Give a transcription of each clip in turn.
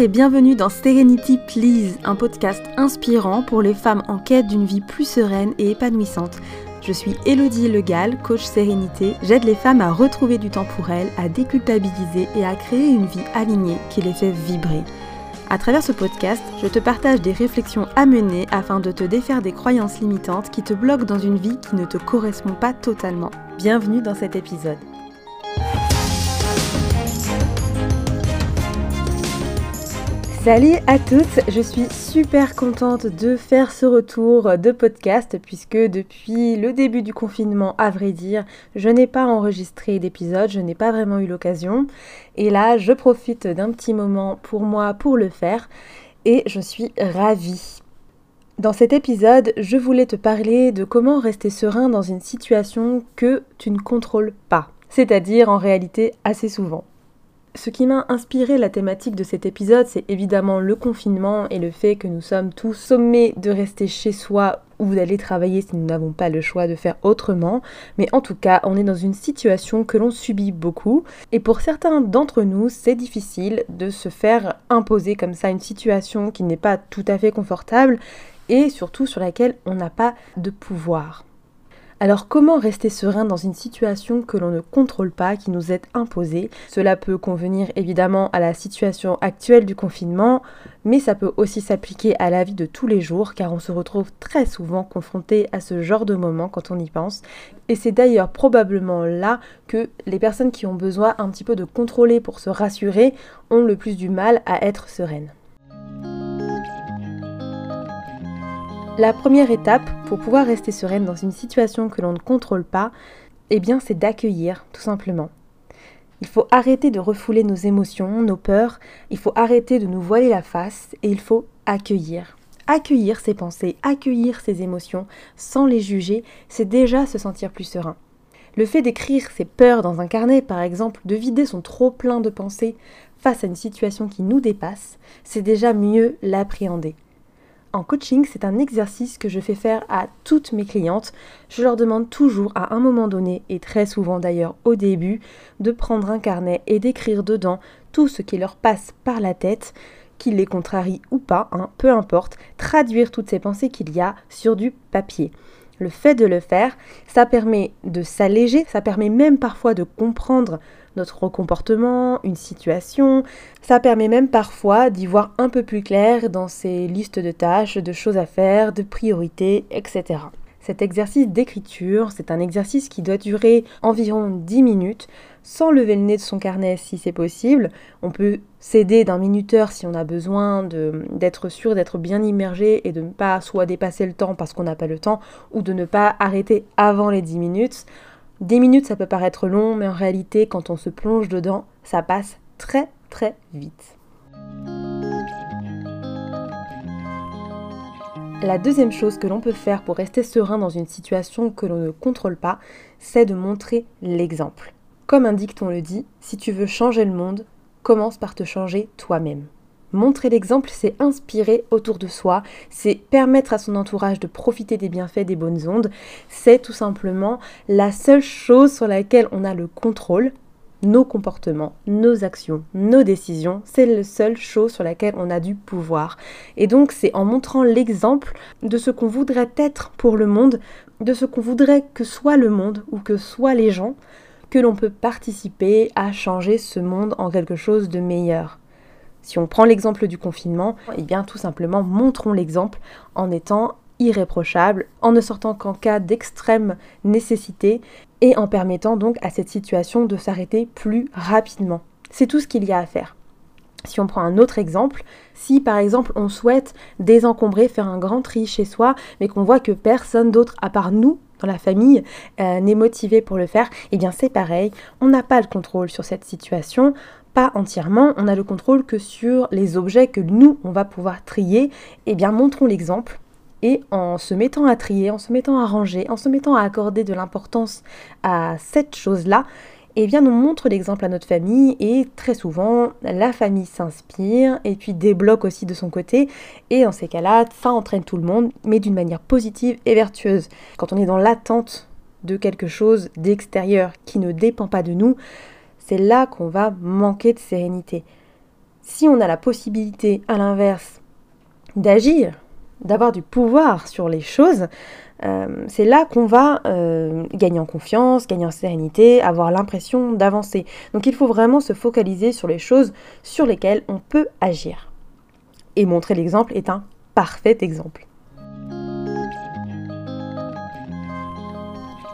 et bienvenue dans Serenity Please, un podcast inspirant pour les femmes en quête d'une vie plus sereine et épanouissante. Je suis Elodie Legal, coach sérénité. J'aide les femmes à retrouver du temps pour elles, à déculpabiliser et à créer une vie alignée qui les fait vibrer. À travers ce podcast, je te partage des réflexions à mener afin de te défaire des croyances limitantes qui te bloquent dans une vie qui ne te correspond pas totalement. Bienvenue dans cet épisode. Salut à toutes, je suis super contente de faire ce retour de podcast puisque depuis le début du confinement, à vrai dire, je n'ai pas enregistré d'épisode, je n'ai pas vraiment eu l'occasion. Et là, je profite d'un petit moment pour moi pour le faire et je suis ravie. Dans cet épisode, je voulais te parler de comment rester serein dans une situation que tu ne contrôles pas, c'est-à-dire en réalité assez souvent. Ce qui m'a inspiré la thématique de cet épisode, c'est évidemment le confinement et le fait que nous sommes tous sommés de rester chez soi ou d'aller travailler si nous n'avons pas le choix de faire autrement. Mais en tout cas, on est dans une situation que l'on subit beaucoup. Et pour certains d'entre nous, c'est difficile de se faire imposer comme ça une situation qui n'est pas tout à fait confortable et surtout sur laquelle on n'a pas de pouvoir. Alors comment rester serein dans une situation que l'on ne contrôle pas, qui nous est imposée? Cela peut convenir évidemment à la situation actuelle du confinement, mais ça peut aussi s'appliquer à la vie de tous les jours, car on se retrouve très souvent confronté à ce genre de moment quand on y pense. Et c'est d'ailleurs probablement là que les personnes qui ont besoin un petit peu de contrôler pour se rassurer ont le plus du mal à être sereines. La première étape pour pouvoir rester sereine dans une situation que l'on ne contrôle pas, eh bien c'est d'accueillir tout simplement. Il faut arrêter de refouler nos émotions, nos peurs, il faut arrêter de nous voiler la face et il faut accueillir. Accueillir ses pensées, accueillir ses émotions sans les juger, c'est déjà se sentir plus serein. Le fait d'écrire ses peurs dans un carnet, par exemple, de vider son trop plein de pensées face à une situation qui nous dépasse, c'est déjà mieux l'appréhender. En coaching, c'est un exercice que je fais faire à toutes mes clientes. Je leur demande toujours à un moment donné, et très souvent d'ailleurs au début, de prendre un carnet et d'écrire dedans tout ce qui leur passe par la tête, qu'il les contrarie ou pas, hein, peu importe, traduire toutes ces pensées qu'il y a sur du papier. Le fait de le faire, ça permet de s'alléger, ça permet même parfois de comprendre notre comportement, une situation. Ça permet même parfois d'y voir un peu plus clair dans ces listes de tâches, de choses à faire, de priorités, etc. Cet exercice d'écriture, c'est un exercice qui doit durer environ 10 minutes, sans lever le nez de son carnet si c'est possible. On peut s'aider d'un minuteur si on a besoin d'être sûr d'être bien immergé et de ne pas soit dépasser le temps parce qu'on n'a pas le temps, ou de ne pas arrêter avant les 10 minutes. 10 minutes, ça peut paraître long, mais en réalité, quand on se plonge dedans, ça passe très très vite. La deuxième chose que l'on peut faire pour rester serein dans une situation que l'on ne contrôle pas, c'est de montrer l'exemple. Comme un dicton le dit, si tu veux changer le monde, commence par te changer toi-même. Montrer l'exemple, c'est inspirer autour de soi, c'est permettre à son entourage de profiter des bienfaits des bonnes ondes, c'est tout simplement la seule chose sur laquelle on a le contrôle, nos comportements, nos actions, nos décisions, c'est la seule chose sur laquelle on a du pouvoir. Et donc c'est en montrant l'exemple de ce qu'on voudrait être pour le monde, de ce qu'on voudrait que soit le monde ou que soient les gens, que l'on peut participer à changer ce monde en quelque chose de meilleur. Si on prend l'exemple du confinement, eh bien tout simplement montrons l'exemple en étant irréprochable, en ne sortant qu'en cas d'extrême nécessité et en permettant donc à cette situation de s'arrêter plus rapidement. C'est tout ce qu'il y a à faire. Si on prend un autre exemple, si par exemple on souhaite désencombrer, faire un grand tri chez soi, mais qu'on voit que personne d'autre à part nous dans la famille euh, n'est motivé pour le faire, eh bien c'est pareil, on n'a pas le contrôle sur cette situation pas entièrement, on a le contrôle que sur les objets que nous, on va pouvoir trier, eh bien montrons l'exemple. Et en se mettant à trier, en se mettant à ranger, en se mettant à accorder de l'importance à cette chose-là, eh bien on montre l'exemple à notre famille et très souvent la famille s'inspire et puis débloque aussi de son côté et dans ces cas-là ça entraîne tout le monde mais d'une manière positive et vertueuse. Quand on est dans l'attente de quelque chose d'extérieur qui ne dépend pas de nous, c'est là qu'on va manquer de sérénité. Si on a la possibilité, à l'inverse, d'agir, d'avoir du pouvoir sur les choses, euh, c'est là qu'on va euh, gagner en confiance, gagner en sérénité, avoir l'impression d'avancer. Donc il faut vraiment se focaliser sur les choses sur lesquelles on peut agir. Et montrer l'exemple est un parfait exemple.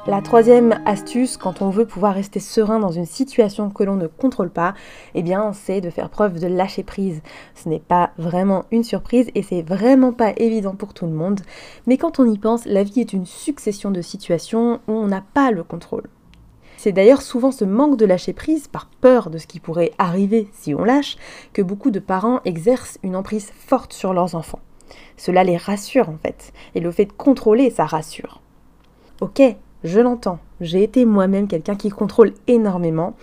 La troisième astuce, quand on veut pouvoir rester serein dans une situation que l'on ne contrôle pas, eh bien, c'est de faire preuve de lâcher prise. Ce n'est pas vraiment une surprise et c'est vraiment pas évident pour tout le monde. Mais quand on y pense, la vie est une succession de situations où on n'a pas le contrôle. C'est d'ailleurs souvent ce manque de lâcher prise, par peur de ce qui pourrait arriver si on lâche, que beaucoup de parents exercent une emprise forte sur leurs enfants. Cela les rassure en fait, et le fait de contrôler, ça rassure. Ok, je l'entends. J'ai été moi-même quelqu'un qui contrôle énormément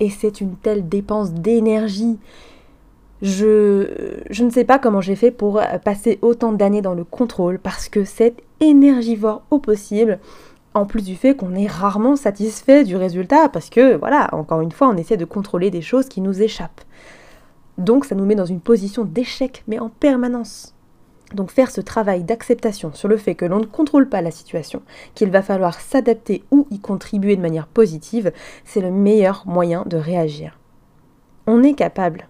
et c'est une telle dépense d'énergie. Je, je ne sais pas comment j'ai fait pour passer autant d'années dans le contrôle parce que c'est énergivore au possible. En plus du fait qu'on est rarement satisfait du résultat parce que, voilà, encore une fois, on essaie de contrôler des choses qui nous échappent. Donc ça nous met dans une position d'échec, mais en permanence. Donc faire ce travail d'acceptation sur le fait que l'on ne contrôle pas la situation, qu'il va falloir s'adapter ou y contribuer de manière positive, c'est le meilleur moyen de réagir. On est capable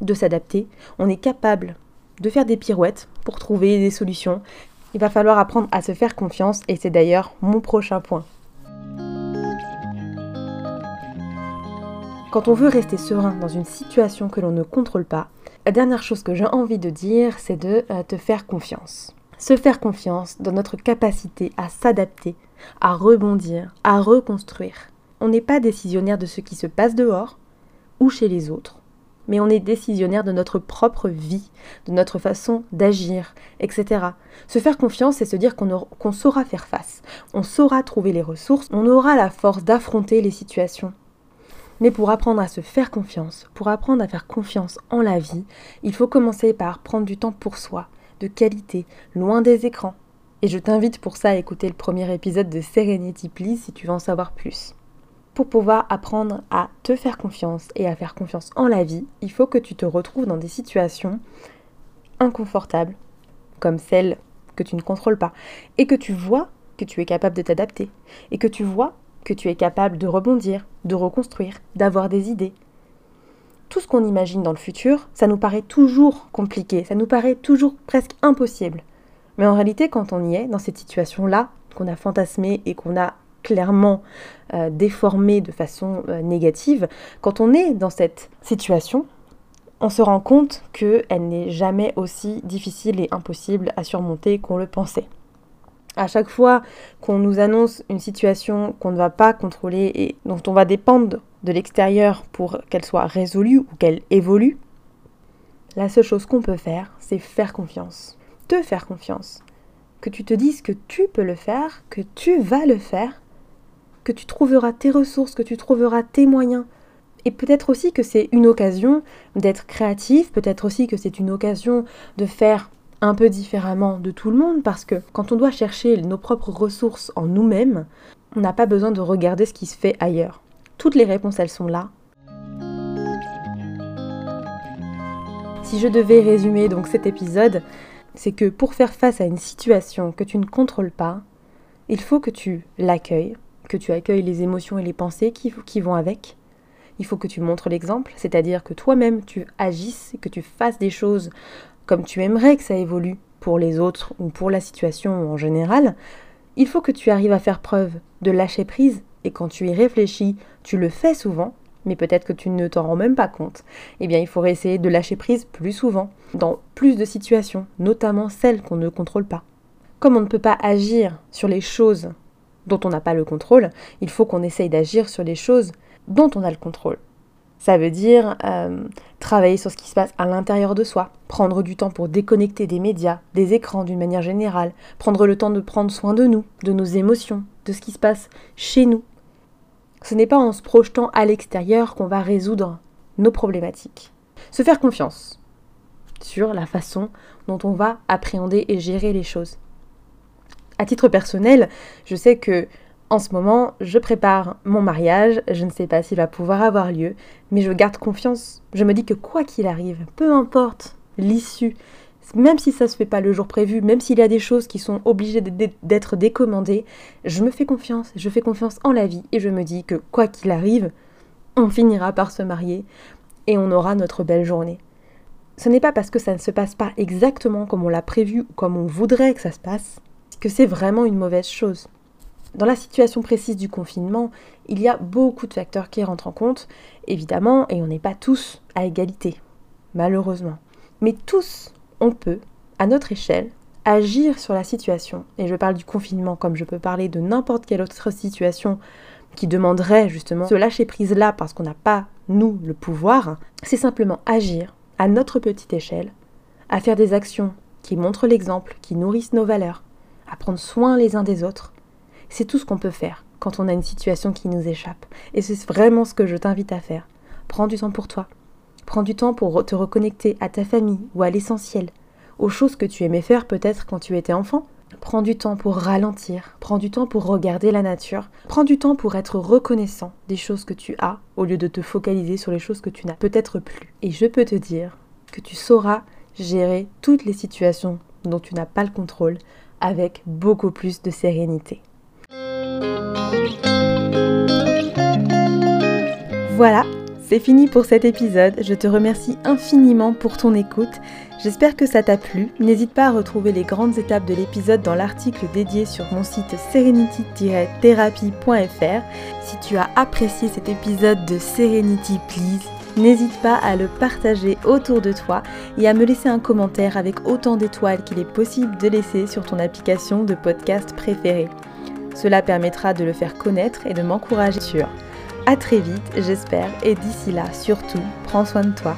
de s'adapter, on est capable de faire des pirouettes pour trouver des solutions. Il va falloir apprendre à se faire confiance et c'est d'ailleurs mon prochain point. Quand on veut rester serein dans une situation que l'on ne contrôle pas, la dernière chose que j'ai envie de dire, c'est de euh, te faire confiance. Se faire confiance dans notre capacité à s'adapter, à rebondir, à reconstruire. On n'est pas décisionnaire de ce qui se passe dehors ou chez les autres, mais on est décisionnaire de notre propre vie, de notre façon d'agir, etc. Se faire confiance, c'est se dire qu'on saura faire face, on saura trouver les ressources, on aura la force d'affronter les situations mais pour apprendre à se faire confiance, pour apprendre à faire confiance en la vie, il faut commencer par prendre du temps pour soi, de qualité, loin des écrans. Et je t'invite pour ça à écouter le premier épisode de Serenity Please si tu veux en savoir plus. Pour pouvoir apprendre à te faire confiance et à faire confiance en la vie, il faut que tu te retrouves dans des situations inconfortables, comme celles que tu ne contrôles pas, et que tu vois que tu es capable de t'adapter, et que tu vois que tu es capable de rebondir, de reconstruire, d'avoir des idées. Tout ce qu'on imagine dans le futur, ça nous paraît toujours compliqué, ça nous paraît toujours presque impossible. Mais en réalité, quand on y est, dans cette situation-là, qu'on a fantasmé et qu'on a clairement euh, déformé de façon euh, négative, quand on est dans cette situation, on se rend compte qu'elle n'est jamais aussi difficile et impossible à surmonter qu'on le pensait à chaque fois qu'on nous annonce une situation qu'on ne va pas contrôler et dont on va dépendre de l'extérieur pour qu'elle soit résolue ou qu'elle évolue, la seule chose qu'on peut faire, c'est faire confiance. Te faire confiance. Que tu te dises que tu peux le faire, que tu vas le faire, que tu trouveras tes ressources, que tu trouveras tes moyens. Et peut-être aussi que c'est une occasion d'être créatif, peut-être aussi que c'est une occasion de faire un peu différemment de tout le monde parce que quand on doit chercher nos propres ressources en nous-mêmes, on n'a pas besoin de regarder ce qui se fait ailleurs. Toutes les réponses, elles sont là. Si je devais résumer donc cet épisode, c'est que pour faire face à une situation que tu ne contrôles pas, il faut que tu l'accueilles, que tu accueilles les émotions et les pensées qui, qui vont avec. Il faut que tu montres l'exemple, c'est-à-dire que toi-même tu agisses, que tu fasses des choses comme tu aimerais que ça évolue pour les autres ou pour la situation en général, il faut que tu arrives à faire preuve de lâcher prise et quand tu y réfléchis, tu le fais souvent, mais peut-être que tu ne t'en rends même pas compte, eh bien il faudrait essayer de lâcher prise plus souvent, dans plus de situations, notamment celles qu'on ne contrôle pas. Comme on ne peut pas agir sur les choses dont on n'a pas le contrôle, il faut qu'on essaye d'agir sur les choses dont on a le contrôle. Ça veut dire euh, travailler sur ce qui se passe à l'intérieur de soi, prendre du temps pour déconnecter des médias, des écrans d'une manière générale, prendre le temps de prendre soin de nous, de nos émotions, de ce qui se passe chez nous. Ce n'est pas en se projetant à l'extérieur qu'on va résoudre nos problématiques. Se faire confiance sur la façon dont on va appréhender et gérer les choses. À titre personnel, je sais que En ce moment, je prépare mon mariage, je ne sais pas s'il va pouvoir avoir lieu, mais je garde confiance. Je me dis que quoi qu'il arrive, peu importe l'issue, même si ça se fait pas le jour prévu, même s'il y a des choses qui sont obligées d'être décommandées, je me fais confiance, je fais confiance en la vie et je me dis que quoi qu'il arrive, on finira par se marier et on aura notre belle journée. Ce n'est pas parce que ça ne se passe pas exactement comme on l'a prévu ou comme on voudrait que ça se passe que c'est vraiment une mauvaise chose. Dans la situation précise du confinement, il y a beaucoup de facteurs qui rentrent en compte, évidemment, et on n'est pas tous à égalité, malheureusement. Mais tous, on peut, à notre échelle, agir sur la situation. Et je parle du confinement comme je peux parler de n'importe quelle autre situation qui demanderait justement ce lâcher prise là parce qu'on n'a pas, nous, le pouvoir. C'est simplement agir à notre petite échelle, à faire des actions qui montrent l'exemple, qui nourrissent nos valeurs, à prendre soin les uns des autres. C'est tout ce qu'on peut faire quand on a une situation qui nous échappe. Et c'est vraiment ce que je t'invite à faire. Prends du temps pour toi. Prends du temps pour te reconnecter à ta famille ou à l'essentiel, aux choses que tu aimais faire peut-être quand tu étais enfant. Prends du temps pour ralentir, prends du temps pour regarder la nature, prends du temps pour être reconnaissant des choses que tu as au lieu de te focaliser sur les choses que tu n'as peut-être plus. Et je peux te dire que tu sauras gérer toutes les situations dont tu n'as pas le contrôle avec beaucoup plus de sérénité. Voilà, c'est fini pour cet épisode. Je te remercie infiniment pour ton écoute. J'espère que ça t'a plu. N'hésite pas à retrouver les grandes étapes de l'épisode dans l'article dédié sur mon site serenity-therapy.fr. Si tu as apprécié cet épisode de Serenity Please, n'hésite pas à le partager autour de toi et à me laisser un commentaire avec autant d'étoiles qu'il est possible de laisser sur ton application de podcast préférée. Cela permettra de le faire connaître et de m'encourager sur. A très vite, j'espère, et d'ici là, surtout, prends soin de toi.